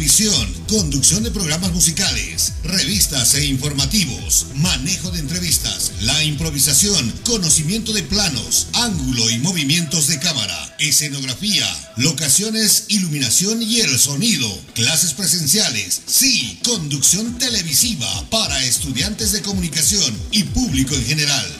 televisión, conducción de programas musicales, revistas e informativos, manejo de entrevistas, la improvisación, conocimiento de planos, ángulo y movimientos de cámara, escenografía, locaciones, iluminación y el sonido, clases presenciales, sí, conducción televisiva para estudiantes de comunicación y público en general.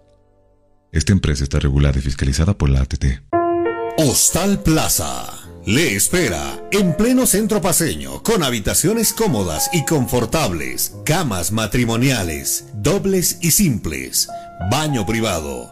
Esta empresa está regulada y fiscalizada por la ATT. Hostal Plaza. Le espera en pleno centro paseño, con habitaciones cómodas y confortables, camas matrimoniales, dobles y simples, baño privado,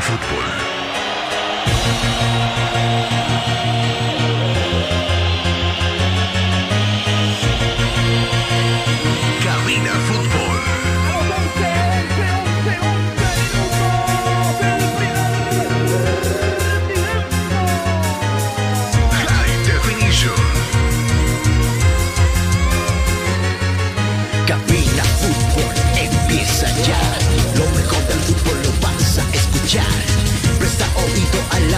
Fútbol.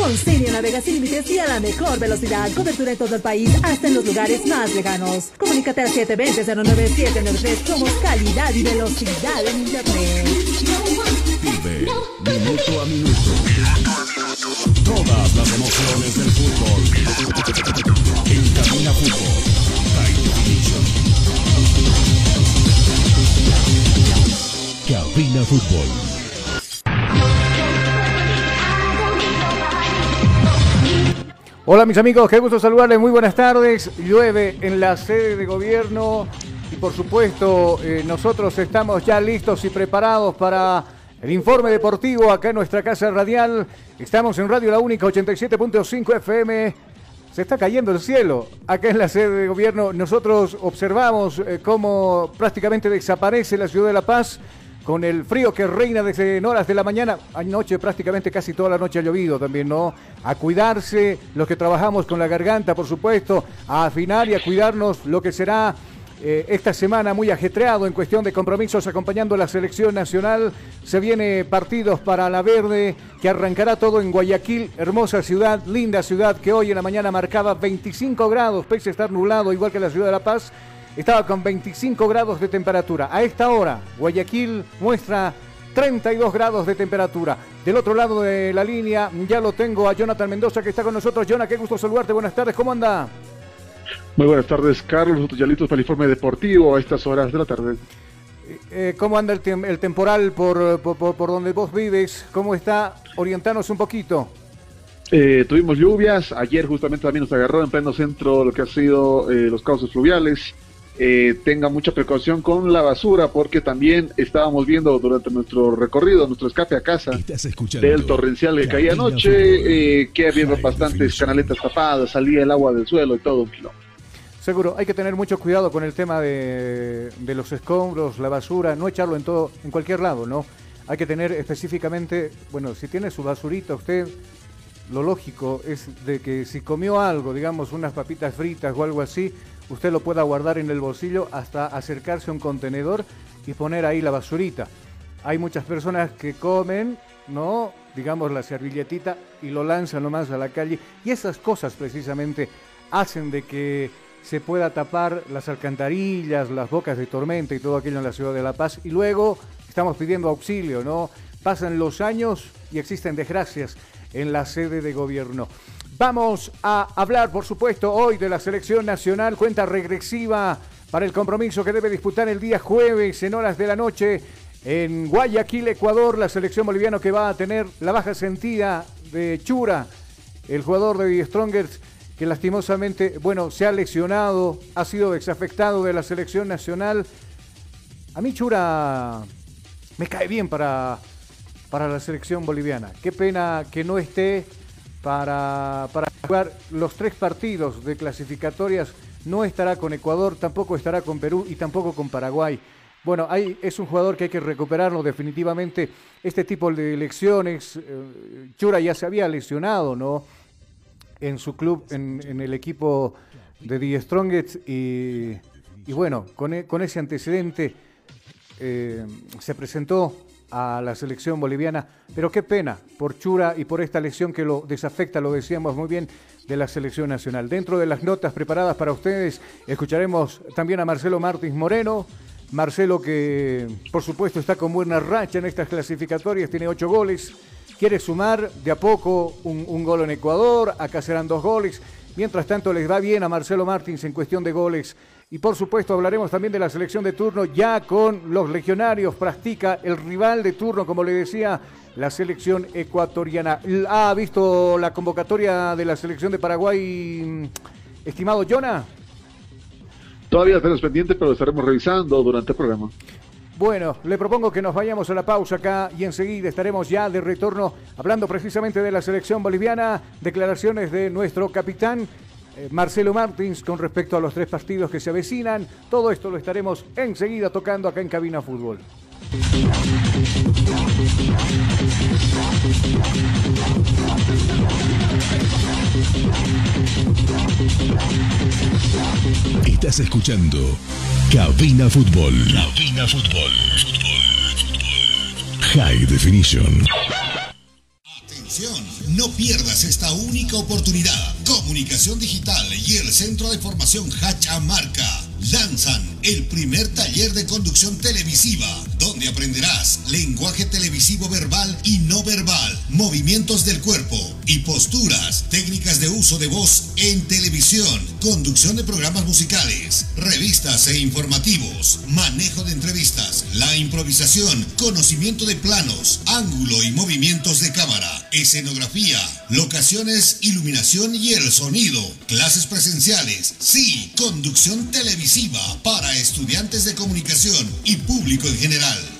Con Cinia navegas sin límites y a la mejor velocidad. Cobertura en todo el país, hasta en los lugares más lejanos. Comunícate al 720-09793. Somos calidad y velocidad en Internet. Vive minuto a minuto. Todas las emociones del fútbol. En Cabina Fútbol. Cabina Fútbol. Hola mis amigos, qué gusto saludarles, muy buenas tardes. Llueve en la sede de gobierno y por supuesto eh, nosotros estamos ya listos y preparados para el informe deportivo acá en nuestra casa radial. Estamos en Radio La Única 87.5 FM. Se está cayendo el cielo. Acá en la sede de gobierno nosotros observamos eh, cómo prácticamente desaparece la ciudad de La Paz con el frío que reina desde horas de la mañana. Anoche prácticamente casi toda la noche ha llovido también, ¿no? A cuidarse, los que trabajamos con la garganta, por supuesto, a afinar y a cuidarnos lo que será eh, esta semana muy ajetreado en cuestión de compromisos acompañando a la selección nacional. Se viene partidos para la verde que arrancará todo en Guayaquil, hermosa ciudad, linda ciudad que hoy en la mañana marcaba 25 grados, pese a estar nublado igual que la ciudad de La Paz. Estaba con 25 grados de temperatura. A esta hora, Guayaquil muestra 32 grados de temperatura. Del otro lado de la línea ya lo tengo a Jonathan Mendoza que está con nosotros. Jonathan, qué gusto saludarte. Buenas tardes, ¿cómo anda? Muy buenas tardes, Carlos. Nosotros ya listos para el informe deportivo a estas horas de la tarde. Eh, ¿Cómo anda el, tem- el temporal por, por, donde vos vives? ¿Cómo está? Orientanos un poquito. Eh, tuvimos lluvias, ayer justamente también nos agarró en pleno centro lo que ha sido eh, los cauces fluviales. Eh, tenga mucha precaución con la basura porque también estábamos viendo durante nuestro recorrido, nuestro escape a casa del torrencial que caía anoche, eh, que había bastantes canaletas tapadas, salía el agua del suelo y todo un quilombo. Seguro, hay que tener mucho cuidado con el tema de, de los escombros, la basura, no echarlo en todo, en cualquier lado, ¿no? Hay que tener específicamente, bueno, si tiene su basurita usted, lo lógico es de que si comió algo, digamos unas papitas fritas o algo así, usted lo pueda guardar en el bolsillo hasta acercarse a un contenedor y poner ahí la basurita. Hay muchas personas que comen, ¿no? Digamos la servilletita y lo lanzan nomás a la calle. Y esas cosas precisamente hacen de que se pueda tapar las alcantarillas, las bocas de tormenta y todo aquello en la ciudad de La Paz. Y luego estamos pidiendo auxilio, ¿no? Pasan los años y existen desgracias en la sede de gobierno. Vamos a hablar, por supuesto, hoy de la selección nacional, cuenta regresiva para el compromiso que debe disputar el día jueves en horas de la noche en Guayaquil, Ecuador, la selección boliviana que va a tener la baja sentida de Chura, el jugador de Strongers, que lastimosamente, bueno, se ha lesionado, ha sido desafectado de la selección nacional. A mí Chura me cae bien para, para la selección boliviana. Qué pena que no esté para, para jugar los tres partidos de clasificatorias. No estará con Ecuador, tampoco estará con Perú y tampoco con Paraguay. Bueno, hay, es un jugador que hay que recuperarlo definitivamente. Este tipo de lesiones, eh, Chura ya se había lesionado, ¿no? En su club, en, en el equipo de The Strongest y, y bueno, con, e- con ese antecedente eh, se presentó a la selección boliviana, pero qué pena por Chura y por esta lesión que lo desafecta, lo decíamos muy bien, de la selección nacional. Dentro de las notas preparadas para ustedes, escucharemos también a Marcelo Martins Moreno. Marcelo que, por supuesto, está con buena racha en estas clasificatorias, tiene ocho goles, quiere sumar de a poco un, gol en Ecuador, acá serán dos goles. Mientras tanto, les va bien a Marcelo Martins en cuestión de goles. Y por supuesto hablaremos también de la selección de turno ya con los legionarios. Practica el rival de turno, como le decía, la selección ecuatoriana. ¿Ha visto la convocatoria de la selección de Paraguay, estimado Jonah? Todavía tenemos pendiente, pero lo estaremos revisando durante el programa. Bueno, le propongo que nos vayamos a la pausa acá y enseguida estaremos ya de retorno hablando precisamente de la selección boliviana, declaraciones de nuestro capitán Marcelo Martins con respecto a los tres partidos que se avecinan. Todo esto lo estaremos enseguida tocando acá en Cabina Fútbol. Estás escuchando Cabina Fútbol. Cabina Fútbol. High Definition. No pierdas esta única oportunidad. Comunicación Digital y el Centro de Formación Hachamarca lanzan el primer taller de conducción televisiva, donde aprenderás lenguaje televisivo verbal y no verbal, movimientos del cuerpo y posturas, técnicas de uso de voz en televisión, conducción de programas musicales, revistas e informativos, manejo de entrevistas, la improvisación, conocimiento de planos, ángulo y movimientos de cámara, escenografía, locaciones, iluminación y el sonido, clases presenciales, sí, conducción televisiva para estudiantes de comunicación y público en general.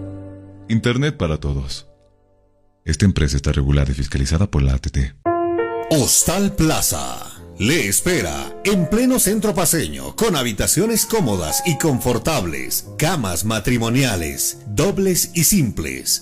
Internet para todos. Esta empresa está regulada y fiscalizada por la ATT. Hostal Plaza le espera en pleno centro paseño con habitaciones cómodas y confortables, camas matrimoniales, dobles y simples,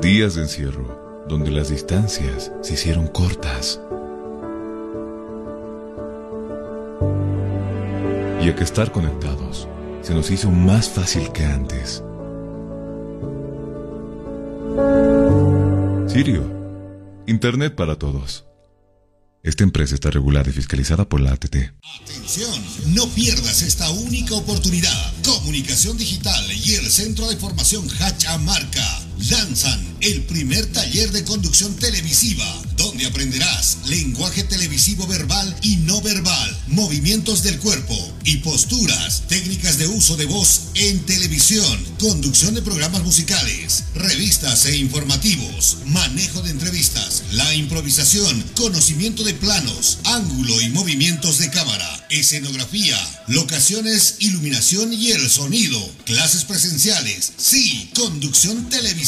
Días de encierro, donde las distancias se hicieron cortas. Y a que estar conectados se nos hizo más fácil que antes. Sirio, Internet para todos. Esta empresa está regulada y fiscalizada por la ATT. Atención, no pierdas esta única oportunidad. Comunicación Digital y el Centro de Formación Hachamarca lanzan el primer taller de conducción televisiva, donde aprenderás lenguaje televisivo verbal y no verbal, movimientos del cuerpo y posturas, técnicas de uso de voz en televisión, conducción de programas musicales, revistas e informativos, manejo de entrevistas, la improvisación, conocimiento de planos, ángulo y movimientos de cámara, escenografía, locaciones, iluminación y el sonido, clases presenciales, sí, conducción televisiva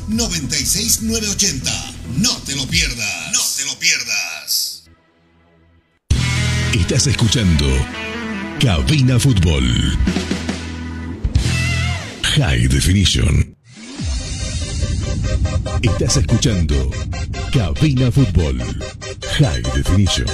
706-96980. No te lo pierdas. No te lo pierdas. Estás escuchando Cabina Fútbol. High Definition. Estás escuchando Cabina Fútbol. High Definition.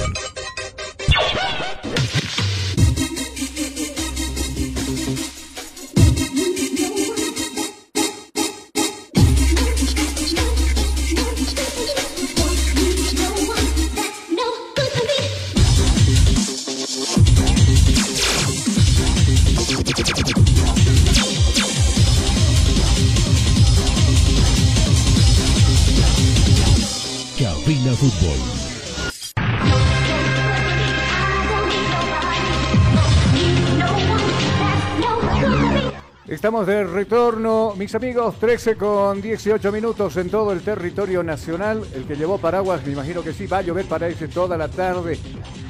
Estamos de retorno, mis amigos, 13 con 18 minutos en todo el territorio nacional. El que llevó paraguas, me imagino que sí, va a llover para ese toda la tarde.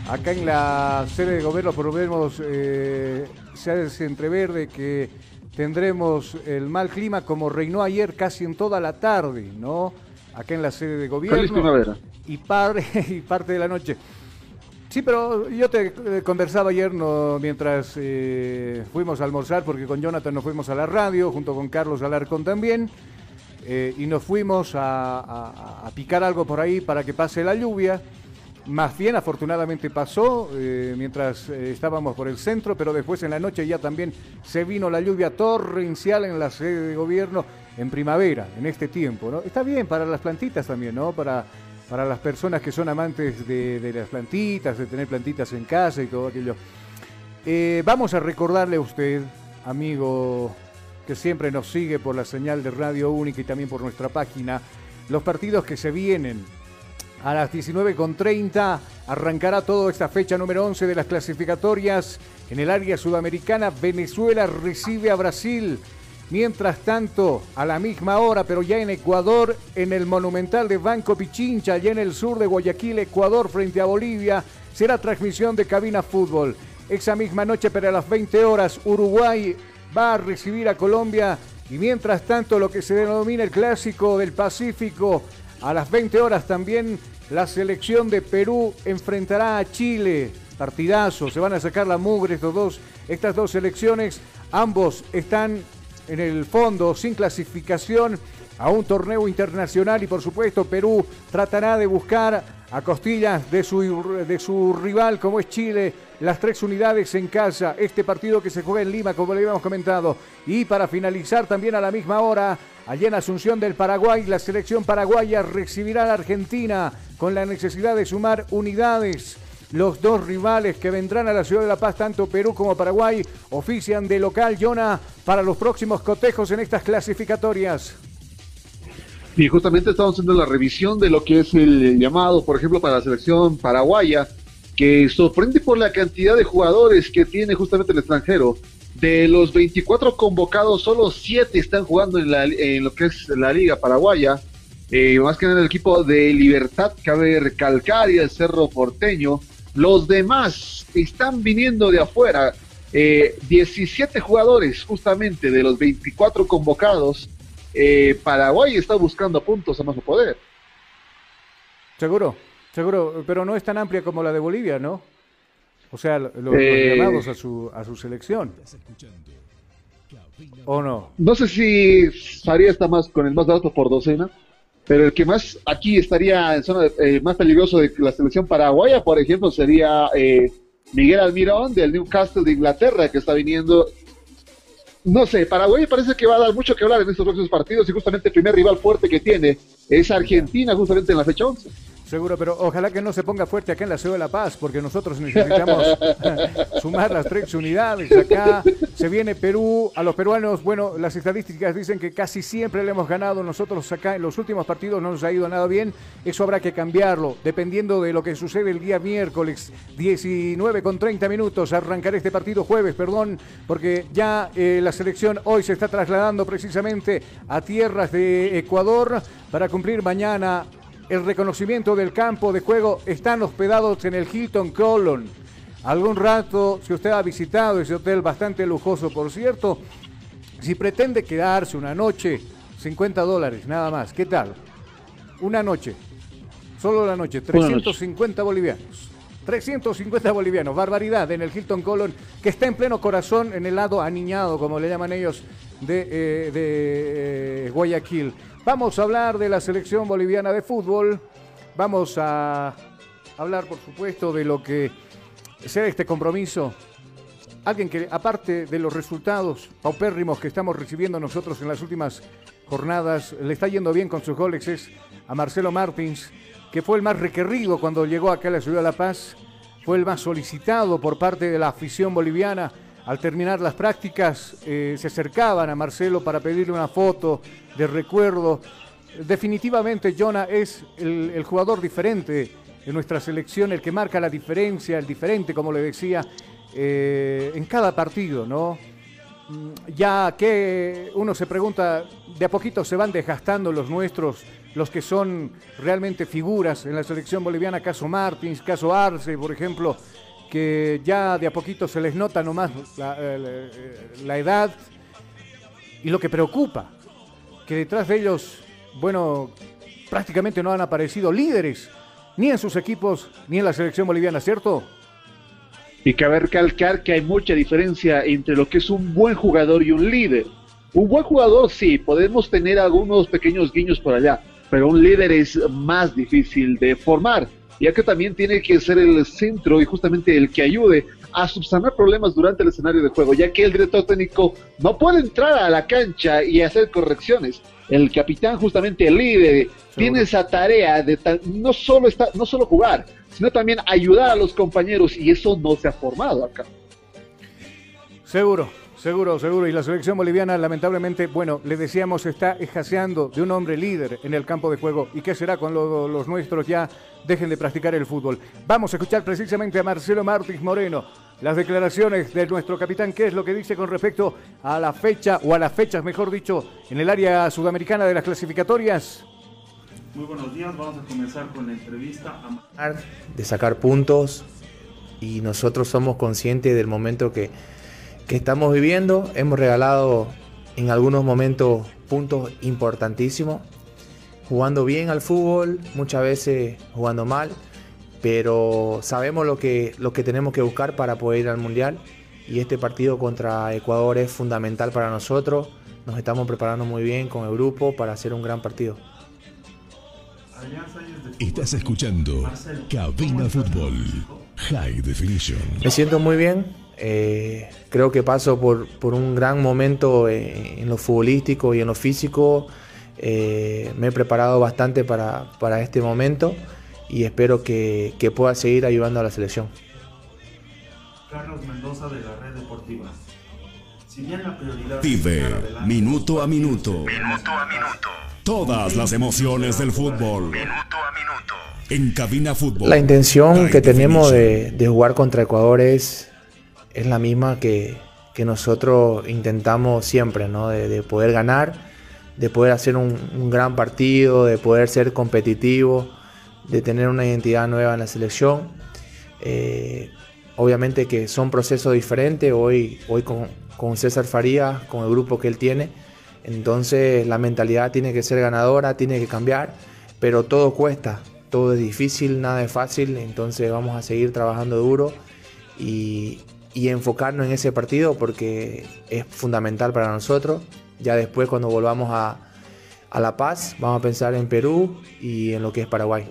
Acá en la sede de gobierno por lo menos eh, se hace entrever de que tendremos el mal clima como reinó ayer casi en toda la tarde, ¿no? Acá en la sede de gobierno. Feliz primavera. Y, par- y parte de la noche. Sí, pero yo te eh, conversaba ayer no, mientras eh, fuimos a almorzar, porque con Jonathan nos fuimos a la radio, junto con Carlos Alarcón también, eh, y nos fuimos a, a- picar algo por ahí para que pase la lluvia. Más bien, afortunadamente pasó mientras estábamos por el centro, pero después en la noche ya también se vino la lluvia torrencial en la sede de gobierno en primavera, en este tiempo. ¿no? Está bien para las plantitas también, ¿no? Para, para las personas que son amantes de, las plantitas, de tener plantitas en casa y todo aquello. Eh, vamos a recordarle a usted, amigo que siempre nos sigue por la señal de Radio Única y también por nuestra página, los partidos que se vienen. A las 19.30 arrancará toda esta fecha número 11 de las clasificatorias en el área sudamericana. Venezuela recibe a Brasil. Mientras tanto, a la misma hora, pero ya en Ecuador, en el Monumental de Banco Pichincha, allá en el sur de Guayaquil, Ecuador, frente a Bolivia, será transmisión de Cabina Fútbol. Esa misma noche, pero a las 20 horas, Uruguay va a recibir a Colombia. Y mientras tanto, lo que se denomina el Clásico del Pacífico, a las 20 horas también la selección de Perú enfrentará a Chile. Partidazo, se van a sacar la mugre estos dos, estas dos selecciones. Ambos están en el fondo sin clasificación a un torneo internacional. Y por supuesto Perú tratará de buscar a costillas de su, de su rival como es Chile las tres unidades en casa, este partido que se juega en Lima como le habíamos comentado. Y para finalizar también a la misma hora allá en Asunción del Paraguay la selección paraguaya recibirá a la Argentina con la necesidad de sumar unidades los dos rivales que vendrán a la ciudad de La Paz, tanto Perú como Paraguay, ofician de local, Jonah, para los próximos cotejos en estas clasificatorias. Y justamente estamos haciendo la revisión de lo que es el llamado, por ejemplo, para la selección paraguaya, que sorprende por la cantidad de jugadores que tiene justamente el extranjero. De los 24 convocados, solo 7 están jugando en, la- en lo que es la Liga Paraguaya. Eh, más que nada el equipo de Libertad, cabe recalcar, y el Cerro Porteño. Los demás están viniendo de afuera. Eh, 17 jugadores, justamente de los 24 convocados. Eh, Paraguay está buscando puntos a más poder. Seguro, seguro, pero no es tan amplia como la de Bolivia, ¿no? O sea, lo- los, Eh. llamados a su, a su selección. ¿O no? No sé si Faría está más con el más dato por docena, pero el que más aquí estaría en zona eh, más peligroso de la selección paraguaya, por ejemplo, sería eh, Miguel Almirón del Newcastle de Inglaterra, que está viniendo. No sé, Paraguay parece que va a dar mucho que hablar en estos próximos partidos y justamente el primer rival fuerte que tiene es Argentina, justamente en la fecha 11. Seguro, pero ojalá que no se ponga fuerte acá en la ciudad de La Paz, porque nosotros necesitamos sumar las tres unidades. Acá se viene Perú, a los peruanos, bueno, las estadísticas dicen que casi siempre le hemos ganado. Nosotros acá en los últimos partidos no nos ha ido nada bien. Eso habrá que cambiarlo, dependiendo de lo que sucede el día miércoles, 19 con 30 minutos. Arrancaré este partido jueves, perdón, porque ya eh, la selección hoy se está trasladando precisamente a tierras de Ecuador para cumplir mañana el reconocimiento del campo de juego están hospedados en el Hilton Colon. Algún rato, si usted ha visitado ese hotel bastante lujoso, por cierto, si pretende quedarse una noche, 50 dólares, nada más. ¿Qué tal? Una noche. Solo la noche, 350 bolivianos. 350 bolivianos, barbaridad en el Hilton Colon, que está en pleno corazón, en el lado aniñado, como le llaman ellos, de, eh, de eh, Guayaquil. Vamos a hablar de la selección boliviana de fútbol. Vamos a hablar, por supuesto, de lo que será este compromiso. Alguien que, aparte de los resultados paupérrimos que estamos recibiendo nosotros en las últimas jornadas, le está yendo bien con sus goles, es a Marcelo Martins, que fue el más requerido cuando llegó acá a la ciudad de La Paz, fue el más solicitado por parte de la afición boliviana al terminar las prácticas eh, se acercaban a Marcelo para pedirle una foto de recuerdo. Definitivamente Jonah es el, jugador diferente en nuestra selección, el que marca la diferencia, el diferente, como le decía, eh, en cada partido, ¿no? Mm, ya que uno se pregunta, de a poquito se van desgastando los nuestros, los que son realmente figuras en la selección boliviana, caso Martins, caso Arce, por ejemplo, que ya de a poquito se les nota nomás la, la, edad y lo que preocupa, que detrás de ellos, bueno, prácticamente no han aparecido líderes, ni en sus equipos, ni en la selección boliviana, ¿cierto? Y cabe recalcar que hay mucha diferencia entre lo que es un buen jugador y un líder. Un buen jugador sí, podemos tener algunos pequeños guiños por allá, pero un líder es más difícil de formar ya que también tiene que ser el centro y justamente el que ayude a subsanar problemas durante el escenario de juego, ya que el director técnico no puede entrar a la cancha y hacer correcciones. El capitán, justamente el líder, tiene esa tarea de no solo, está, no solo jugar, sino también ayudar a los compañeros y eso no se ha formado acá. Seguro, Seguro, seguro. Y la selección boliviana, lamentablemente, bueno, le decíamos, está escaseando de un hombre líder en el campo de juego. ¿Y qué será cuando los nuestros ya dejen de practicar el fútbol? Vamos a escuchar precisamente a Marcelo Martins Moreno las declaraciones de nuestro capitán, qué es lo que dice con respecto a la fecha, o a las fechas, mejor dicho, en el área sudamericana de las clasificatorias. Muy buenos días, vamos a comenzar con la entrevista. De sacar puntos y nosotros somos conscientes del momento que que estamos viviendo. Hemos regalado en algunos momentos puntos importantísimos, jugando bien al fútbol, muchas veces jugando mal, pero sabemos lo que, lo que tenemos que buscar para poder ir al Mundial y este partido contra Ecuador es fundamental para nosotros. Nos estamos preparando muy bien con el grupo para hacer un gran partido. Estás escuchando Cabina Fútbol High Definition. Me siento muy bien, eh, creo que paso por, por un gran momento en, lo futbolístico y en lo físico. Eh, me he preparado bastante para, para, este momento y espero que, que, pueda seguir ayudando a la selección. Carlos Mendoza de la Red Deportiva. Si bien la prioridad Vive minuto a minuto. Minuto a minuto. Todas las emociones del fútbol. Minuto a minuto. En cabina fútbol. La intención que tenemos de, de jugar contra Ecuador es es la misma que, nosotros intentamos siempre, ¿no? De, poder ganar, de poder hacer un, gran partido, de poder ser competitivo, de tener una identidad nueva en la selección. Eh, obviamente que son procesos diferentes, hoy, hoy con, con César Farías, con el grupo que él tiene, entonces la mentalidad tiene que ser ganadora, tiene que cambiar, pero todo cuesta, todo es difícil, nada es fácil, entonces vamos a seguir trabajando duro y, y enfocarnos en ese partido porque es fundamental para nosotros. Ya después cuando volvamos a, a La Paz vamos a pensar en Perú y en lo que es Paraguay.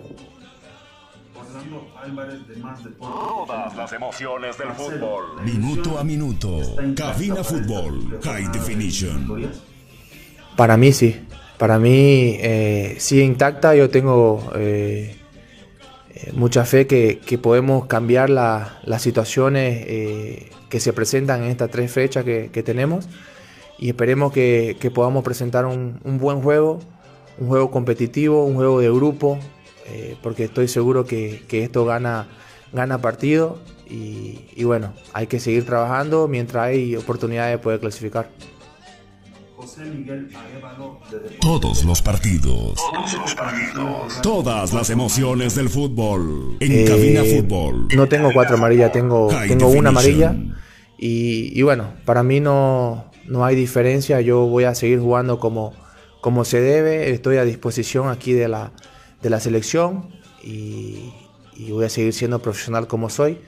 Todas las emociones del fútbol. Minuto a minuto. Cabina Fútbol. High Definition. Para mí sí. Para mí eh, sigue intacta. Yo tengo eh, eh, mucha fe que, podemos cambiar las situaciones eh, que se presentan en estas tres fechas que, tenemos y esperemos que, podamos presentar un, buen juego, un juego competitivo, un juego de grupo, eh, porque estoy seguro que, esto gana, gana partido y, y bueno, hay que seguir trabajando mientras hay oportunidades de poder clasificar. Todos los partidos. Todas las emociones del fútbol. En eh, Cabina Fútbol. No tengo cuatro amarillas, tengo, tengo una amarilla. Y, bueno, para mí no, no hay diferencia. Yo voy a seguir jugando como, como se debe. Estoy a disposición aquí de la, de la selección. Y, voy a seguir siendo profesional como soy.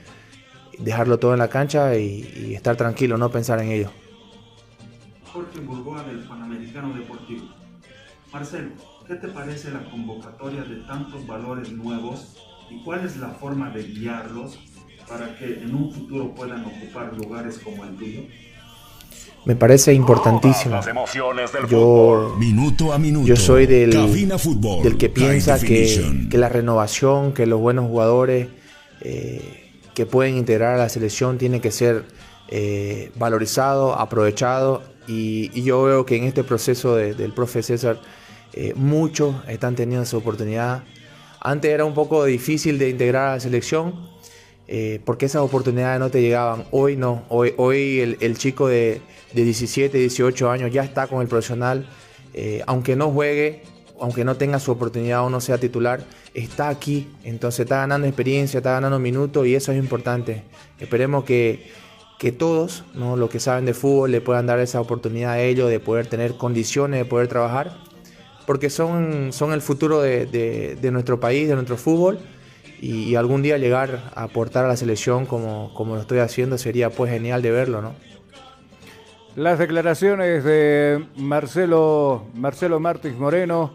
Dejarlo todo en la cancha y estar tranquilo, no pensar en ello. Jorge Burgoa del Panamericano Deportivo. Marcelo, ¿qué te parece la convocatoria de tantos valores nuevos y cuál es la forma de guiarlos para que en un futuro puedan ocupar lugares como el tuyo? Me parece importantísimo. Yo, minuto a minuto, yo soy del, del que piensa que, que, la renovación, que los buenos jugadores eh, que pueden integrar a la selección tiene que ser eh, valorizado, aprovechado y, yo veo que en este proceso del profe César eh, muchos están teniendo esa oportunidad. Antes era un poco difícil de integrar a la selección eh, porque esas oportunidades no te llegaban. Hoy no, hoy, hoy el, chico de, 17, 18 años ya está con el profesional, eh, aunque no juegue, aunque no tenga su oportunidad o no sea titular, está aquí, entonces está ganando experiencia, está ganando minutos y eso es importante. Esperemos que que todos, ¿no? los que saben de fútbol, le puedan dar esa oportunidad a ellos de poder tener condiciones de poder trabajar, porque son, son el futuro de, nuestro país, de nuestro fútbol, y, algún día llegar a aportar a la selección como, como lo estoy haciendo sería pues genial de verlo, ¿no? Las declaraciones de Marcelo, Marcelo Martins Moreno,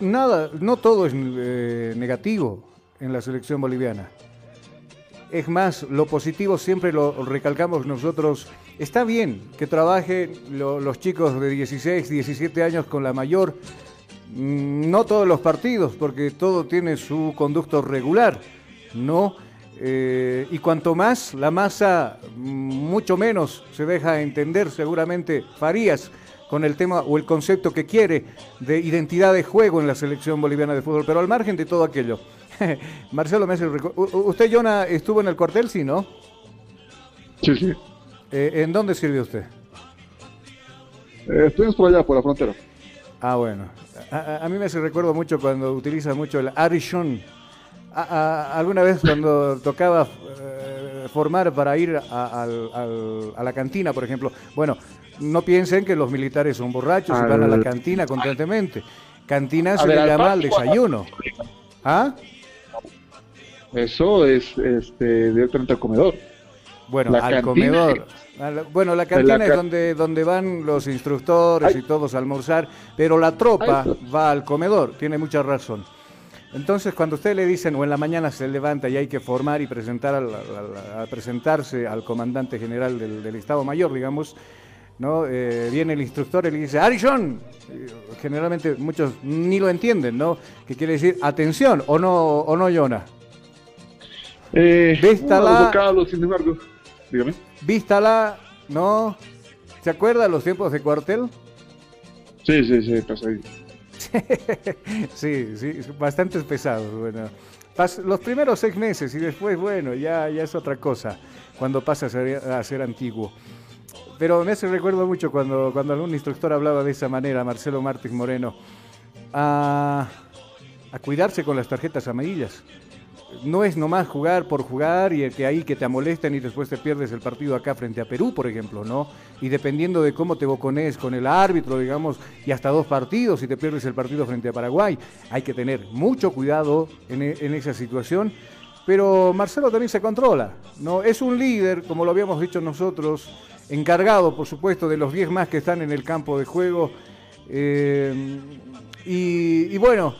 nada, no todo es eh, negativo en la selección boliviana. Es más, lo positivo siempre lo recalcamos nosotros. Está bien que trabajen los chicos de 16, 17 años con la mayor. Mm, no todos los partidos, porque todo tiene su conducto regular, ¿no? Eh, y cuanto más la masa, mm, mucho menos se deja entender seguramente Farías con el tema o el concepto que quiere de identidad de juego en la selección boliviana de fútbol, pero al margen de todo aquello. Marcelo me ¿Usted, Jonah, estuvo en el cuartel, sí, no? Sí, sí. Eh, ¿En dónde sirve usted? Eh, estuvimos por allá, por la frontera. Ah, bueno. A, mí me hace recuerdo mucho cuando utiliza mucho el Arishon. alguna vez cuando tocaba eh, formar para ir a, la cantina, por ejemplo. Bueno, no piensen que los militares son borrachos y van a la cantina constantemente. Cantina se le llama al desayuno. ¿Ah? Eso es este, directamente al comedor. Bueno, al comedor. bueno, la cantina es donde, donde van los instructores y todos a almorzar, pero la tropa va al comedor, tiene mucha razón. Entonces, cuando usted le dicen, o en la mañana se levanta y hay que formar y presentar a presentarse al comandante general del, Estado Mayor, digamos, ¿no? Eh, viene el instructor y le dice, Arishon, generalmente muchos ni lo entienden, ¿no? Que quiere decir atención, o no, o no, Jonah. Eh, Vístala. sin embargo. Dígame. Vístala, ¿no? ¿Se acuerda los tiempos de cuartel? Sí, sí, sí, pasa ahí. sí, sí, bastante pesados. Bueno, los primeros seis meses y después, bueno, ya, ya es otra cosa cuando pasa a ser, antiguo. Pero me hace recuerdo mucho cuando, cuando algún instructor hablaba de esa manera, Marcelo Martins Moreno, a, a cuidarse con las tarjetas amarillas no es nomás jugar por jugar y que ahí que te amolesten y después te pierdes el partido acá frente a Perú, por ejemplo, ¿no? Y dependiendo de cómo te bocones con el árbitro, digamos, y hasta dos partidos y te pierdes el partido frente a Paraguay, hay que tener mucho cuidado en, e, en esa situación. Pero Marcelo también se controla, ¿no? Es un líder, como lo habíamos dicho nosotros, encargado, por supuesto, de los 10 más que están en el campo de juego. Eh, y bueno,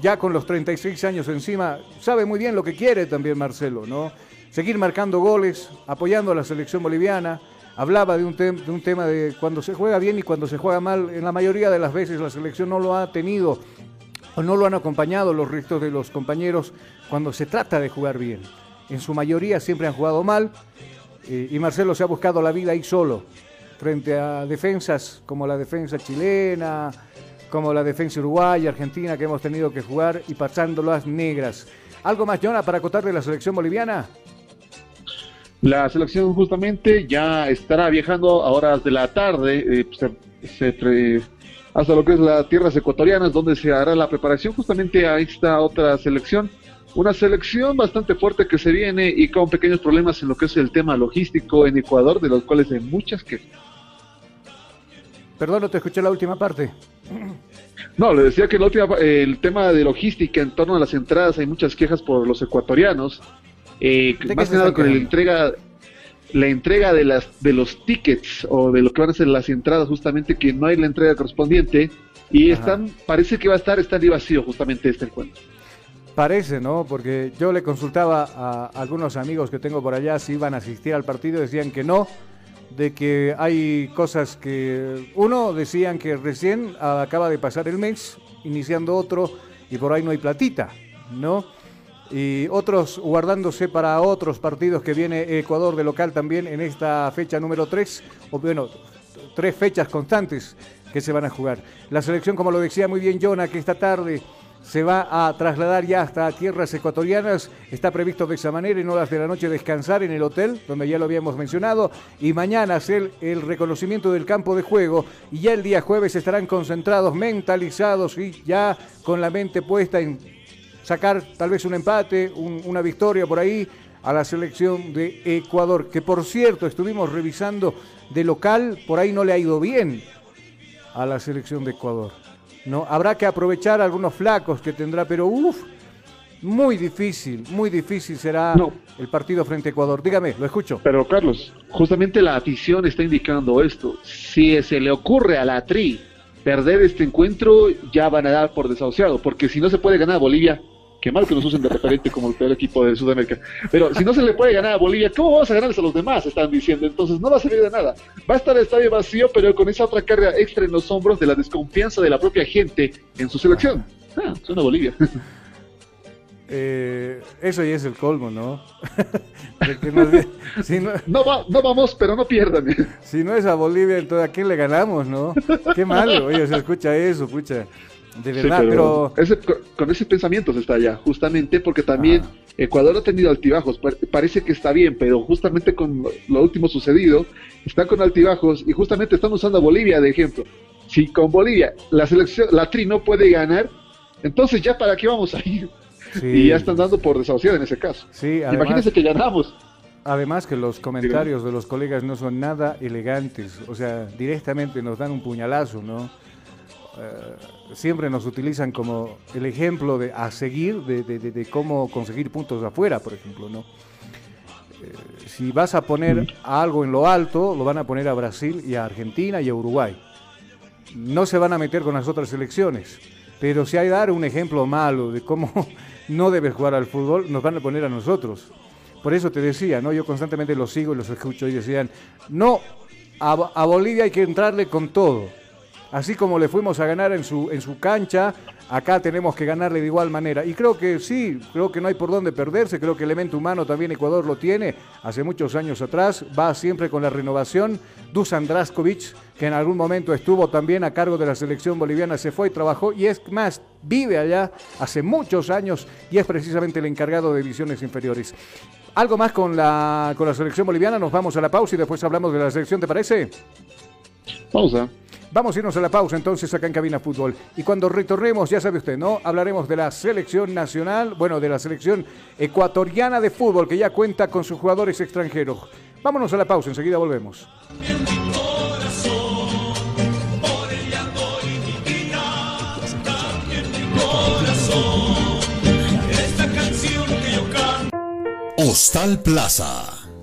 ya con los 36 años encima, sabe muy bien lo que quiere también Marcelo, ¿no? Seguir marcando goles, apoyando a la selección boliviana. Hablaba de un, tema de cuando se juega bien y cuando se juega mal. En la mayoría de las veces la selección no lo ha tenido o no lo han acompañado los restos de los compañeros cuando se trata de jugar bien. En su mayoría siempre han jugado mal eh, y Marcelo se ha buscado la vida ahí solo, frente a defensas como la defensa chilena, como la defensa uruguaya, argentina, que hemos tenido que jugar y pasándolas negras. ¿Algo más, Jonah, para acotar de la selección boliviana? La selección justamente ya estará viajando a horas de la tarde eh, hasta lo que es las tierras ecuatorianas, donde se hará la preparación justamente a esta otra selección. Una selección bastante fuerte que se viene y con pequeños problemas en lo que es el tema logístico en Ecuador, de los cuales hay muchas que... Perdón, no te escuché la última parte. No, le decía que el tema de logística en torno a las entradas hay muchas quejas por los ecuatorianos eh, más que nada con la entrega, la entrega de las de los tickets o de lo que van a ser las entradas, justamente que no hay la entrega correspondiente y están, parece que va a estar estadio vacío justamente este encuentro. Parece, ¿no? Porque yo le consultaba a algunos amigos que tengo por allá si iban a asistir al partido, decían que no, de que hay cosas que uno decían que recién acaba de pasar el mes, iniciando otro y por ahí no hay platita, ¿no? y otros guardándose para otros partidos que viene Ecuador de local también en esta fecha número 3, o bueno, tres fechas constantes que se van a jugar. La selección, como lo decía muy bien Jonah, que esta tarde se va a trasladar ya hasta tierras ecuatorianas. Está previsto de esa manera en horas de la noche descansar en el hotel, donde ya lo habíamos mencionado, y mañana hacer el reconocimiento del campo de juego. Y ya el día jueves estarán concentrados, mentalizados y ya con la mente puesta en sacar tal vez un empate, una victoria por ahí a la selección de Ecuador, que por cierto estuvimos revisando de local, por ahí no le ha ido bien a la selección de Ecuador. No, habrá que aprovechar algunos flacos que tendrá, pero uff, muy difícil, muy difícil será el partido frente a Ecuador. Dígame, lo escucho. Pero Carlos, justamente la afición está indicando esto. Si se le ocurre a la TRI perder este encuentro, ya van a dar por desahuciado, porque si no se puede ganar Bolivia, Qué mal que nos usen de referente como el peor equipo de Sudamérica. Pero si no se le puede ganar a Bolivia, ¿cómo vamos a ganarles a los demás? Están diciendo. Entonces no va a servir de nada. Va a estar el estadio vacío, pero con esa otra carga extra en los hombros de la desconfianza de la propia gente en su selección. Ah, suena Bolivia. Eh, eso ya es el colmo, ¿no? no, no, vamos, pero no pierdan. Si no es a Bolivia, entonces ¿a quién le ganamos, no? Qué malo, oye, se escucha eso, pucha. De verdad, pero... con ese pensamiento se está allá, justamente porque también Ecuador ha tenido altibajos, parece que está bien, pero justamente con lo último sucedido, está con altibajos y justamente están usando a Bolivia de ejemplo. Si con Bolivia la selección, la TRI no puede ganar, entonces ya para qué vamos a ir. Y ya están dando por desahuciado en ese caso. Sí, Imagínense que ganamos. Además que los comentarios de los colegas no son nada elegantes, o sea, directamente nos dan un puñalazo, ¿no? Eh, siempre nos utilizan como el ejemplo de, a seguir de, cómo conseguir puntos afuera, por ejemplo, ¿no? Eh, si vas a poner algo en lo alto, lo van a poner a Brasil y a Argentina y a Uruguay. No se van a meter con las otras selecciones, pero si hay dar un ejemplo malo de cómo no debes jugar al fútbol, nos van a poner a nosotros. Por eso te decía, ¿no? Yo constantemente los sigo y los escucho y decían, no, a Bolivia hay que entrarle con todo así como le fuimos a ganar en su, en su cancha, acá tenemos que ganarle de igual manera. Y creo que sí, creo que no hay por dónde perderse, creo que el elemento humano también Ecuador lo tiene, hace muchos años atrás, va siempre con la renovación. Dusan Draskovic, que en algún momento estuvo también a cargo de la selección boliviana, se fue y trabajó, y es más, vive allá hace muchos años y es precisamente el encargado de divisiones inferiores. ¿Algo más con la, con la selección boliviana? Nos vamos a la pausa y después hablamos de la selección, ¿te parece? Pausa. Vamos a irnos a la pausa entonces acá en Cabina Fútbol. Y cuando retornemos, ya sabe usted, ¿no? Hablaremos de la selección nacional, bueno, de la selección ecuatoriana de fútbol que ya cuenta con sus jugadores extranjeros. Vámonos a la pausa, enseguida volvemos. Hostal Plaza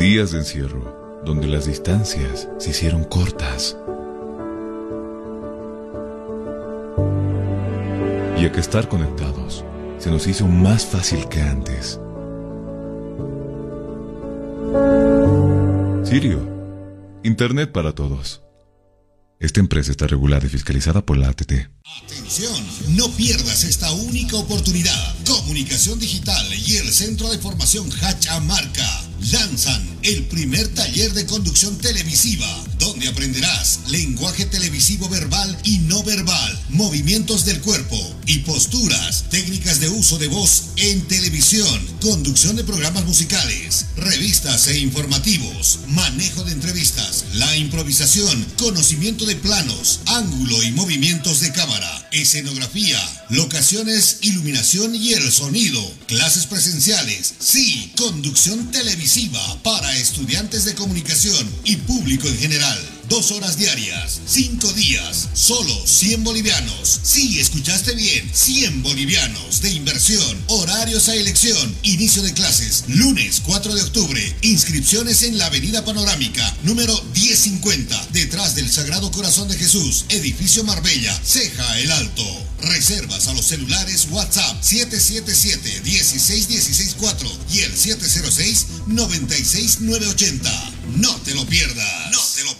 Días de encierro, donde las distancias se hicieron cortas. Y a que estar conectados se nos hizo más fácil que antes. Sirio, Internet para todos. Esta empresa está regulada y fiscalizada por la ATT. Atención, no pierdas esta única oportunidad. Comunicación Digital y el Centro de Formación Hachamarca lanzan el primer taller de conducción televisiva, donde aprenderás lenguaje televisivo verbal y no verbal, movimientos del cuerpo y posturas, técnicas de uso de voz en televisión, conducción de programas musicales, revistas e informativos, manejo de entrevistas, la improvisación, conocimiento de planos, ángulo y movimientos de cámara, escenografía, locaciones, iluminación y el sonido, clases presenciales, sí, conducción televisiva para estudiantes de comunicación y público en general. Dos horas diarias, cinco días, solo 100 bolivianos. Sí, escuchaste bien, 100 bolivianos de inversión, horarios a elección, inicio de clases, lunes 4 de octubre, inscripciones en la Avenida Panorámica, número 1050, detrás del Sagrado Corazón de Jesús, edificio Marbella, Ceja el Alto. Reservas a los celulares WhatsApp 777-16164 y el 706-96980. No te lo pierdas. No te lo pierdas.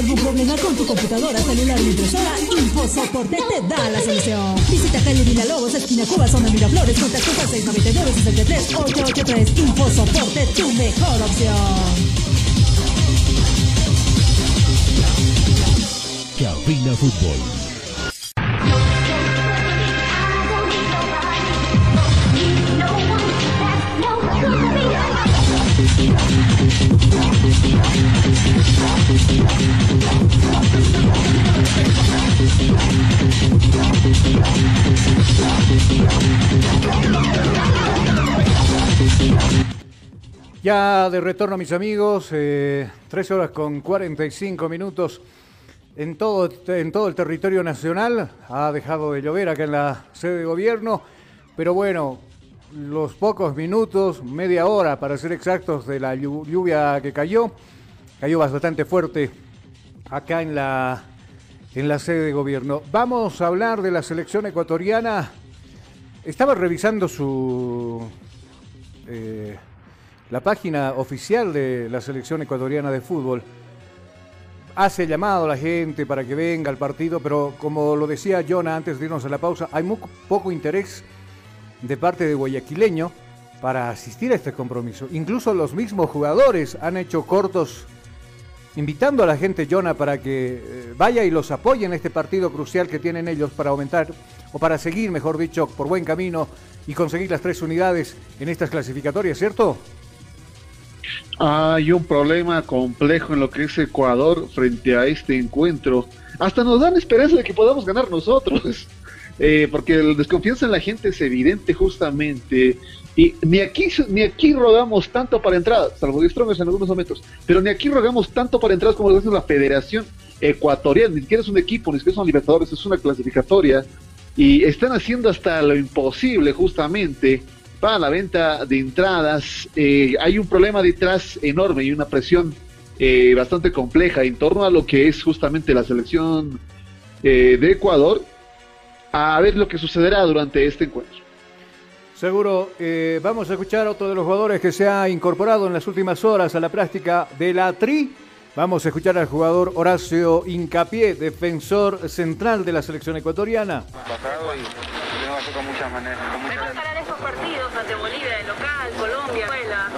Algún problema con tu computadora, celular o impresora? InfoSoporte te da la solución. Visita calle Villalobos, esquina Cuba, zona Miraflores, contacto al 699 63 883 InfoSoporte, tu mejor opción. Cabina Fútbol. Ya de retorno, mis amigos, eh, 3 horas con 45 minutos en todo, en todo el territorio nacional. Ha dejado de llover acá en la sede de gobierno, pero bueno, los pocos minutos, media hora para ser exactos, de la llu- lluvia que cayó, cayó bastante fuerte acá en la, en la sede de gobierno. Vamos a hablar de la selección ecuatoriana. Estaba revisando su... eh, la página oficial de la selección ecuatoriana de fútbol hace llamado a la gente para que venga al partido, pero como lo decía Jonah antes de irnos a la pausa, hay muy poco interés de parte de guayaquileño para asistir a este compromiso. Incluso los mismos jugadores han hecho cortos invitando a la gente, Jonah, para que eh, vaya y los apoye en este partido crucial que tienen ellos para aumentar, o para seguir, mejor dicho, por buen camino y conseguir las tres unidades en estas clasificatorias, ¿cierto? Hay un problema complejo en lo que es Ecuador frente a este encuentro. Hasta nos dan esperanza de que podamos ganar nosotros. Eh, porque la desconfianza en la gente es evidente justamente. Y ni aquí, ni aquí rogamos tanto para entradas, salvo Strongers en algunos momentos, pero ni aquí rogamos tanto para entradas como lo hace la Federación Ecuatoriana. Ni siquiera es un equipo, ni siquiera son Libertadores, es una clasificatoria. Y están haciendo hasta lo imposible justamente para la venta de entradas. Eh, hay un problema detrás enorme y una presión eh, bastante compleja en torno a lo que es justamente la selección eh, de Ecuador. A ver lo que sucederá durante este encuentro. Seguro, eh, vamos a escuchar a otro de los jugadores que se ha incorporado en las últimas horas a la práctica de la TRI. Vamos a escuchar al jugador Horacio Incapié, defensor central de la selección ecuatoriana. pasado y lo con muchas maneras. Con muchas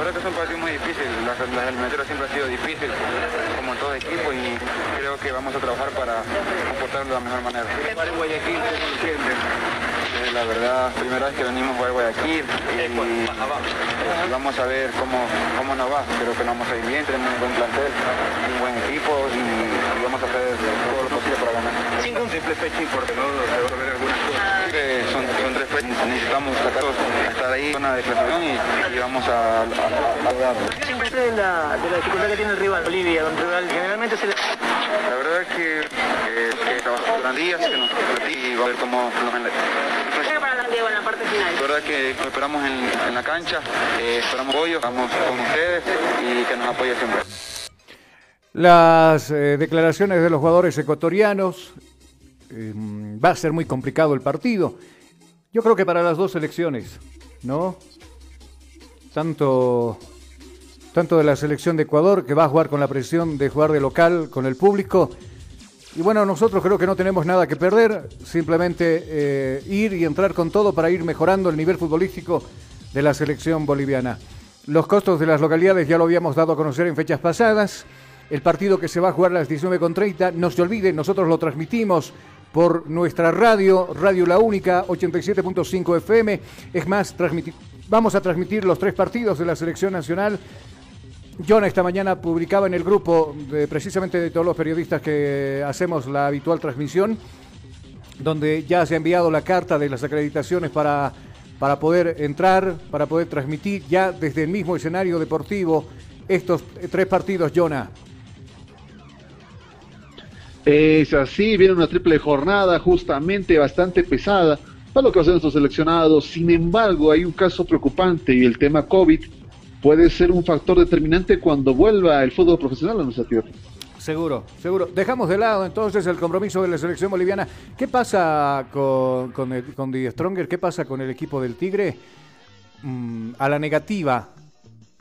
verdad que es un partido muy difícil, la, la eliminatoria siempre ha sido difícil, como en todo equipo, y creo que vamos a trabajar para comportarlo de la mejor manera. En Guayaquil. Eh, La verdad, primera vez que venimos a Guayaquil y, y vamos a ver cómo, cómo nos va. Creo que nos vamos a ir bien, tenemos un buen plantel, un buen equipo y, y vamos a hacer todo lo posible para menos. Cinco un triple fecha porque no resolver algunas cosas. Eh, son, son tres fechas, necesitamos sacar estar ahí, zona de clasificación y, y vamos a, a, a lograrlo. Siempre de la, de la dificultad que tiene el rival, Bolivia, un rival generalmente se le... La verdad es que, eh, que trabajamos durante días, que nos y va a ver cómo nos en la... ¿Qué para Diego en la parte final? La verdad es que nos esperamos en, en la cancha, eh, esperamos apoyo, estamos con ustedes y que nos apoye siempre. Las eh, declaraciones de los jugadores ecuatorianos. Eh, va a ser muy complicado el partido. Yo creo que para las dos selecciones, ¿no? Tanto, tanto de la selección de Ecuador, que va a jugar con la presión de jugar de local con el público. Y bueno, nosotros creo que no tenemos nada que perder, simplemente eh, ir y entrar con todo para ir mejorando el nivel futbolístico de la selección boliviana. Los costos de las localidades ya lo habíamos dado a conocer en fechas pasadas. El partido que se va a jugar a las 19.30, no se olviden, nosotros lo transmitimos por nuestra radio, Radio La Única, 87.5 FM. Es más, vamos a transmitir los tres partidos de la selección nacional. John esta mañana publicaba en el grupo, de, precisamente de todos los periodistas que hacemos la habitual transmisión, donde ya se ha enviado la carta de las acreditaciones para, para poder entrar, para poder transmitir ya desde el mismo escenario deportivo estos tres partidos, Jonah. Es así, viene una triple jornada justamente bastante pesada para lo que ser nuestros seleccionados. Sin embargo, hay un caso preocupante y el tema COVID puede ser un factor determinante cuando vuelva el fútbol profesional a nuestra tierra. Seguro, seguro. Dejamos de lado entonces el compromiso de la selección boliviana. ¿Qué pasa con, con, el, The Stronger? ¿Qué pasa con el equipo del Tigre? Mm, a la negativa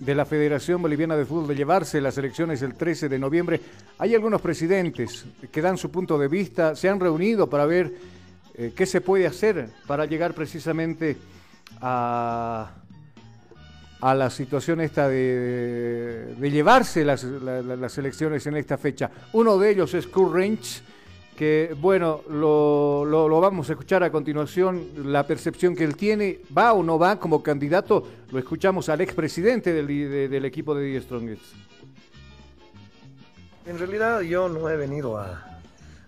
de la Federación Boliviana de Fútbol de llevarse las elecciones el 13 de noviembre. Hay algunos presidentes que dan su punto de vista, se han reunido para ver eh, qué se puede hacer para llegar precisamente a, a la situación esta de, de llevarse las, la- la- las elecciones en esta fecha. Uno de ellos es Kurt Range, que bueno, lo, lo- lo vamos a escuchar a continuación, la percepción que él tiene, va o no va como candidato, lo escuchamos al expresidente del, de- del equipo de The Strongest. En realidad yo no he venido a,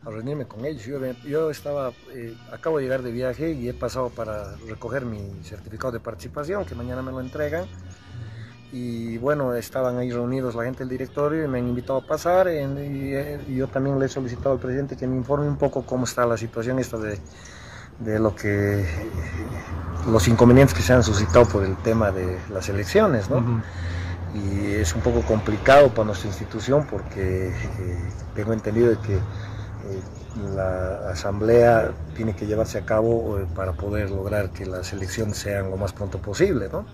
a reunirme con ellos. Yo, yo estaba, eh, acabo de llegar de viaje y he pasado para recoger mi certificado de participación, que mañana me lo entregan. Y bueno, estaban ahí reunidos la gente del directorio y me han invitado a pasar. y, eh, y yo también le he solicitado al presidente que me informe un poco cómo está la situación esta de, de lo que los inconvenientes que se han suscitado por el tema de las elecciones, ¿no? y es un poco complicado para nuestra institución porque eh, tengo entendido de que eh, la asamblea tiene que llevarse a cabo eh, para poder lograr que las elecciones sean lo más pronto posible, ¿no?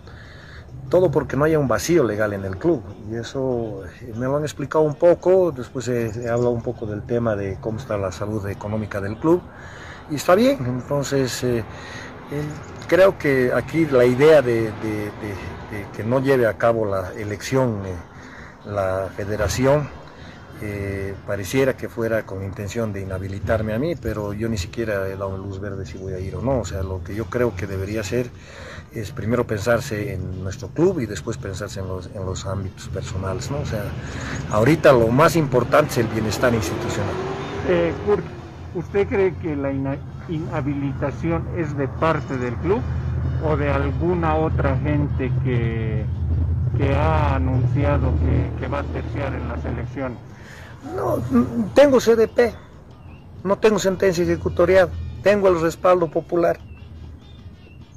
Todo porque no haya un vacío legal en el club y eso eh, me lo han explicado un poco, después he, he hablado un poco del tema de cómo está la salud económica del club y está bien, entonces eh, eh, creo que aquí la idea de, de- de- de que no lleve a cabo la elección eh, la federación eh, pareciera que fuera con intención de inhabilitarme a mí, pero yo ni siquiera he dado luz verde si voy a ir o no. O sea, lo que yo creo que debería hacer es primero pensarse en nuestro club y después pensarse en los, en los ámbitos personales. ¿no? O sea, ahorita lo más importante es el bienestar institucional. Eh, Kurt, ¿usted cree que la inhabilitación es de parte del club o de alguna otra gente que, que ha anunciado que, que va a terciar en las elecciones? No, mm, tengo CDP, no tengo sentencia ejecutorial, tengo el respaldo popular,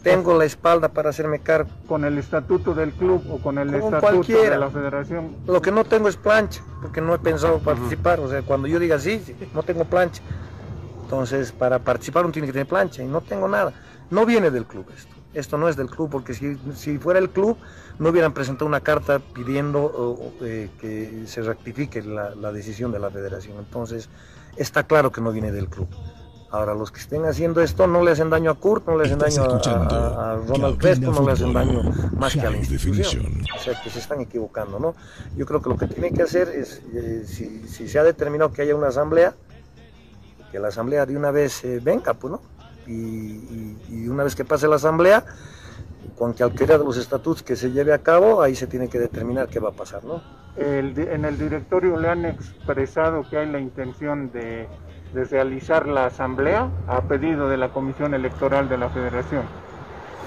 tengo la espalda para hacerme cargo. ¿Con el estatuto del club o con el Con estatuto cualquiera. de la federación? Lo que no tengo es plancha, porque no he pensado participar. O sea, cuando yo diga sí, no tengo plancha. Entonces, para participar uno tiene que tener plancha y no tengo nada. No viene del club esto. Esto no es del club, porque si, si fuera el club, no hubieran presentado una carta pidiendo eh, que se rectifique la, la decisión de la federación. Entonces, está claro que no viene del club. Ahora, los que estén haciendo esto no le hacen daño a Kurt, no le hacen daño a- a, Ronald Crespo, no le hacen daño más que a la institución. O sea, que se están equivocando, ¿no? Yo creo que lo que tiene que hacer es, eh, si, si se ha determinado que haya una asamblea, que la asamblea de una vez eh, venga, pues, ¿no? Y, y- y una vez que pase la asamblea, con cualquiera de los estatutos que se lleve a cabo, ahí se tiene que determinar qué va a pasar, ¿no? El en el directorio le han expresado que hay la intención de, de realizar la asamblea a pedido de la Comisión Electoral de la Federación.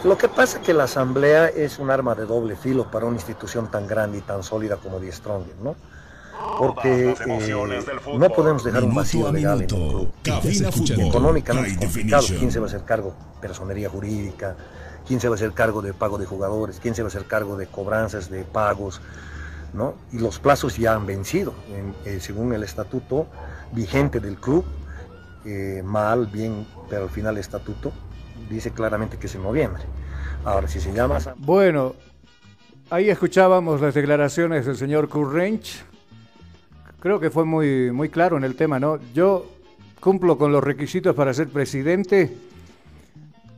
Lo que pasa es que la asamblea es un arma de doble filo para una institución tan grande y tan sólida como Die Stronger, ¿no? Porque eh, no podemos dejar un vacío legal en un club. Económicamente es complicado. ¿Quién se va a hacer cargo? Personería jurídica, quién se va a hacer cargo de pago de jugadores, quién se va a hacer cargo de cobranzas de pagos, ¿no? Y los plazos ya han vencido, eh, según el estatuto vigente del club, eh, mal, bien, pero al final el estatuto dice claramente que es en noviembre. Ahora, si se llama... Bueno, ahí escuchábamos las declaraciones del señor Currench. Creo que fue muy, muy claro en el tema, ¿no? Yo cumplo con los requisitos para ser presidente,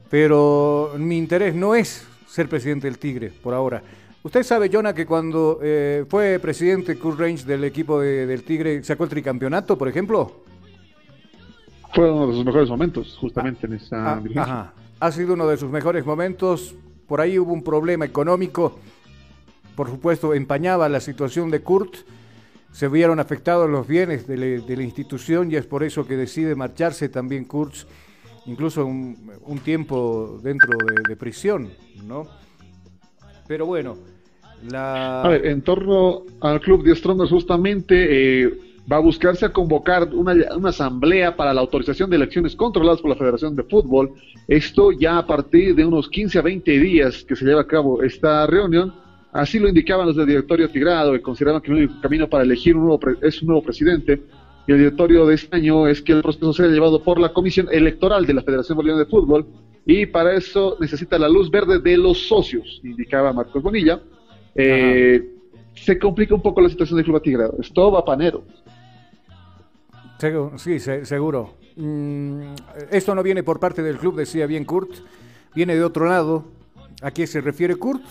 pero mi interés no es ser presidente del Tigre por ahora. Usted sabe, Jonah, que cuando eh, fue presidente Kurt Range del equipo del Tigre, sacó el tricampeonato, por ejemplo. Fue uno de sus mejores momentos, justamente en esa ah, Ajá. Ha sido uno de sus mejores momentos. Por ahí hubo un problema económico. Por supuesto, empañaba la situación de Kurt. Se vieron afectados los bienes de, la institución y es por eso que decide marcharse también Kurtz, incluso un, un tiempo dentro de, de prisión, ¿no? Pero bueno, la... A ver, en torno al club de Strongers justamente eh, va a buscarse a convocar una, una, asamblea para la autorización de elecciones controladas por la Federación de Fútbol. Esto ya a partir de unos 15 a 20 días que se lleva a cabo esta reunión. Así lo indicaban los del directorio Tigrado, que consideraban que el único camino para elegir un nuevo es un nuevo presidente. Y el directorio de este año es que el proceso sea llevado por la Comisión Electoral de la Federación Boliviana de Fútbol y para eso necesita la luz verde de los socios, indicaba Marcos Bonilla. Eh, se complica un poco la situación del Club Atigrado. Esto va panero. Sí, seguro. Mm, esto no viene por parte del club, decía bien Kurt. Viene de otro lado. ¿A qué se refiere Kurt?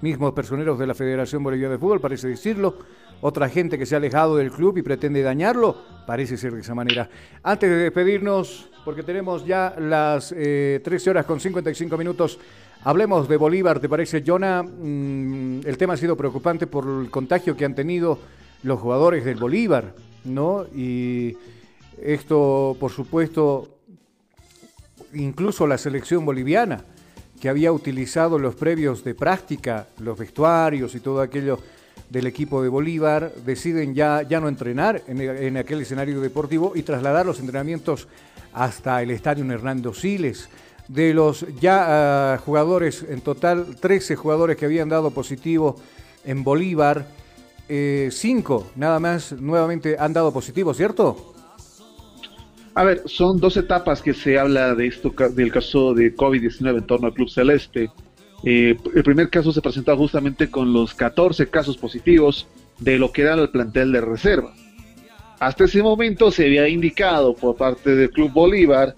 Mismos personeros de la Federación Boliviana de Fútbol, parece decirlo. Otra gente que se ha alejado del club y pretende dañarlo, parece ser de esa manera. Antes de despedirnos, porque tenemos ya las 13 eh, horas con 55 minutos. Hablemos de Bolívar, ¿te parece, Jonah? Mm, el tema ha sido preocupante por el contagio que han tenido los jugadores del Bolívar, ¿no? Y esto, por supuesto, incluso la selección boliviana, que había utilizado los previos de práctica, los vestuarios y todo aquello del equipo de Bolívar, deciden ya, ya no entrenar en, en aquel escenario deportivo y trasladar los entrenamientos hasta el estadio Hernando Siles. De los ya ah, jugadores, en total 13 jugadores que habían dado positivo en Bolívar, 5 eh, nada más nuevamente han dado positivo, ¿cierto? A ver, son dos etapas que se habla de esto, del caso de COVID-19 en torno al Club Celeste. Eh, el primer caso se presentó justamente con los 14 casos positivos de lo que era el plantel de reserva. Hasta ese momento se había indicado por parte del Club Bolívar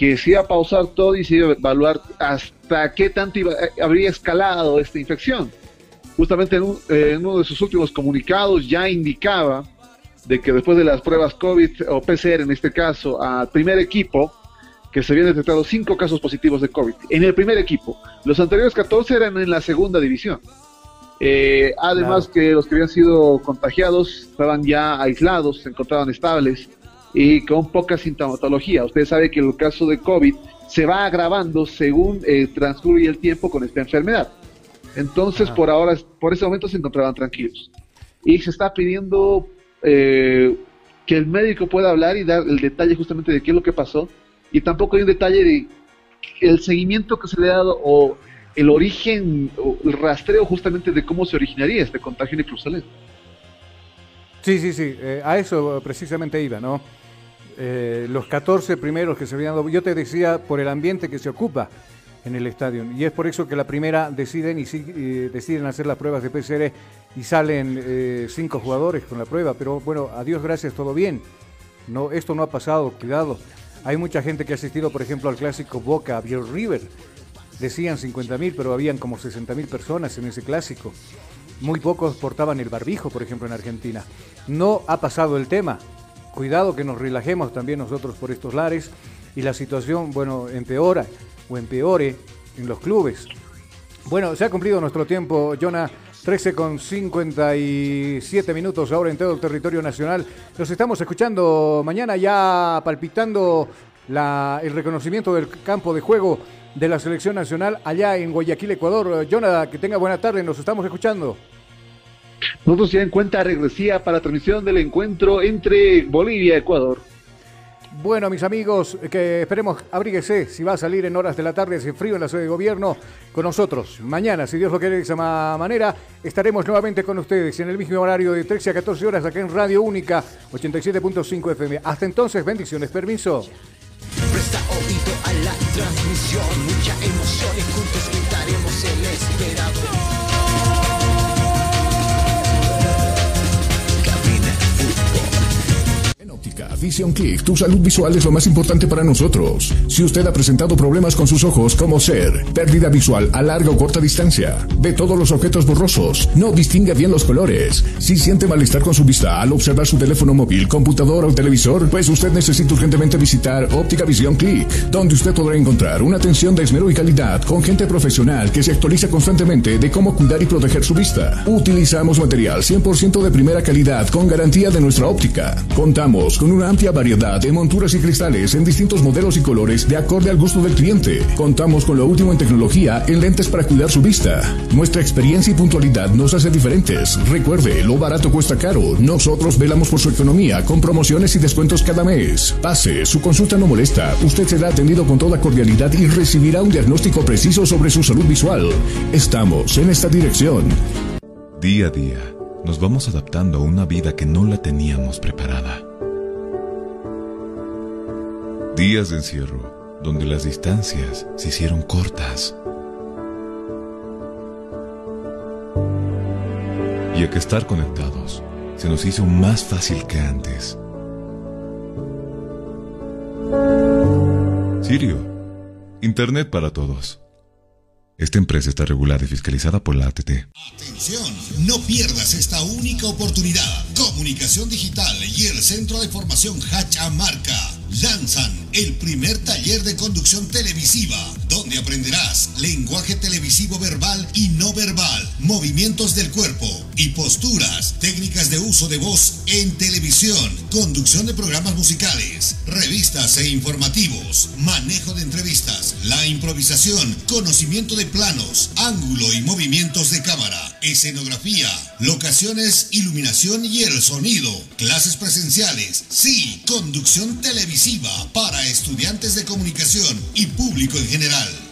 que se iba a pausar todo y se iba a evaluar hasta qué tanto eh, habría escalado esta infección. Justamente eh, en, uno de sus últimos comunicados ya indicaba de que después de las pruebas COVID o PCR en este caso al primer equipo, que se habían detectado cinco casos positivos de COVID en el primer equipo. Los anteriores 14 eran en la segunda división. Eh, además que los que habían sido contagiados estaban ya aislados, se encontraban estables y con poca sintomatología. Usted sabe que el caso de COVID se va agravando según eh, transcurre el tiempo con esta enfermedad. Entonces, por ahora, por ese momento se encontraban tranquilos. Y se está pidiendo eh, que el médico pueda hablar y dar el detalle justamente de qué es lo que pasó. Y tampoco hay un detalle de el seguimiento que se le ha dado o el origen, el rastreo justamente de cómo se originaría este contagio en el Sí, sí, sí, eh, a eso precisamente iba, ¿no? Eh, los 14 primeros que se habían dado, yo te decía por el ambiente que se ocupa en el estadio, y es por eso que la primera deciden y, deciden hacer las pruebas de PCR y salen eh, cinco jugadores con la prueba, pero bueno, a Dios gracias, todo bien. No, esto no ha pasado, cuidado. Hay mucha gente que ha asistido, por ejemplo, al clásico Boca Bill River, Decían 50.000, pero habían como 60.000 personas en ese clásico. Muy pocos portaban el barbijo, por ejemplo, en Argentina. No ha pasado el tema. Cuidado que nos relajemos también nosotros por estos lares y la situación, bueno, empeora o empeore en los clubes. Bueno, se ha cumplido nuestro tiempo, Jonah. 13 con 57 minutos ahora en todo el territorio nacional. Nos estamos escuchando mañana ya palpitando el reconocimiento del campo de juego de la selección nacional allá en Guayaquil, Ecuador. Jonathan, que tenga buena tarde, nos estamos escuchando. Nosotros ya en cuenta regresiva para la transmisión del encuentro entre Bolivia y Ecuador. Bueno, mis amigos, que esperemos, abríguese si va a salir en horas de la tarde, ese frío en la sede de gobierno, con nosotros. Mañana, si Dios lo quiere de esa manera, estaremos nuevamente con ustedes en el mismo horario de 13 a 14 horas acá en Radio Única 87.5 FM. Hasta entonces, bendiciones, permiso. Presta oído a la transmisión, mucha emoción y juntos gritaremos el esperado. Vision Click, tu salud visual es lo más importante para nosotros. Si usted ha presentado problemas con sus ojos como ser pérdida visual a larga o corta distancia, ve todos los objetos borrosos, no distingue bien los colores, si siente malestar con su vista al observar su teléfono móvil, computadora o televisor, pues usted necesita urgentemente visitar Óptica Vision Click, donde usted podrá encontrar una atención de esmero y calidad con gente profesional que se actualiza constantemente de cómo cuidar y proteger su vista. Utilizamos material 100% de primera calidad con garantía de nuestra óptica. Contamos con una amplia variedad de monturas y cristales en distintos modelos y colores de acorde al gusto del cliente. Contamos con lo último en tecnología en lentes para cuidar su vista. Nuestra experiencia y puntualidad nos hace diferentes. Recuerde, lo barato cuesta caro. Nosotros velamos por su economía con promociones y descuentos cada mes. Pase, su consulta no molesta. Usted será atendido con toda cordialidad y recibirá un diagnóstico preciso sobre su salud visual. Estamos en esta dirección. Día a día, nos vamos adaptando a una vida que no la teníamos preparada. Días de encierro, donde las distancias se hicieron cortas. Y a que estar conectados se nos hizo más fácil que antes. Sirio, Internet para todos. Esta empresa está regulada y fiscalizada por la ATT. Atención, no pierdas esta única oportunidad. Comunicación Digital y el Centro de Formación Hachamarca lanzan el primer taller de conducción televisiva, donde aprenderás lenguaje televisivo verbal y no verbal, movimientos del cuerpo y posturas, técnicas de uso de voz en televisión, conducción de programas musicales, revistas e informativos, manejo de entrevistas, la improvisación, conocimiento de planos, ángulo y movimientos de cámara, escenografía, locaciones, iluminación y el sonido, clases presenciales, sí, conducción televisiva para estudiantes de comunicación y público en general.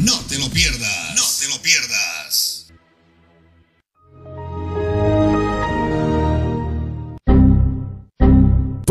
No te lo pierdas. No te lo pierdas.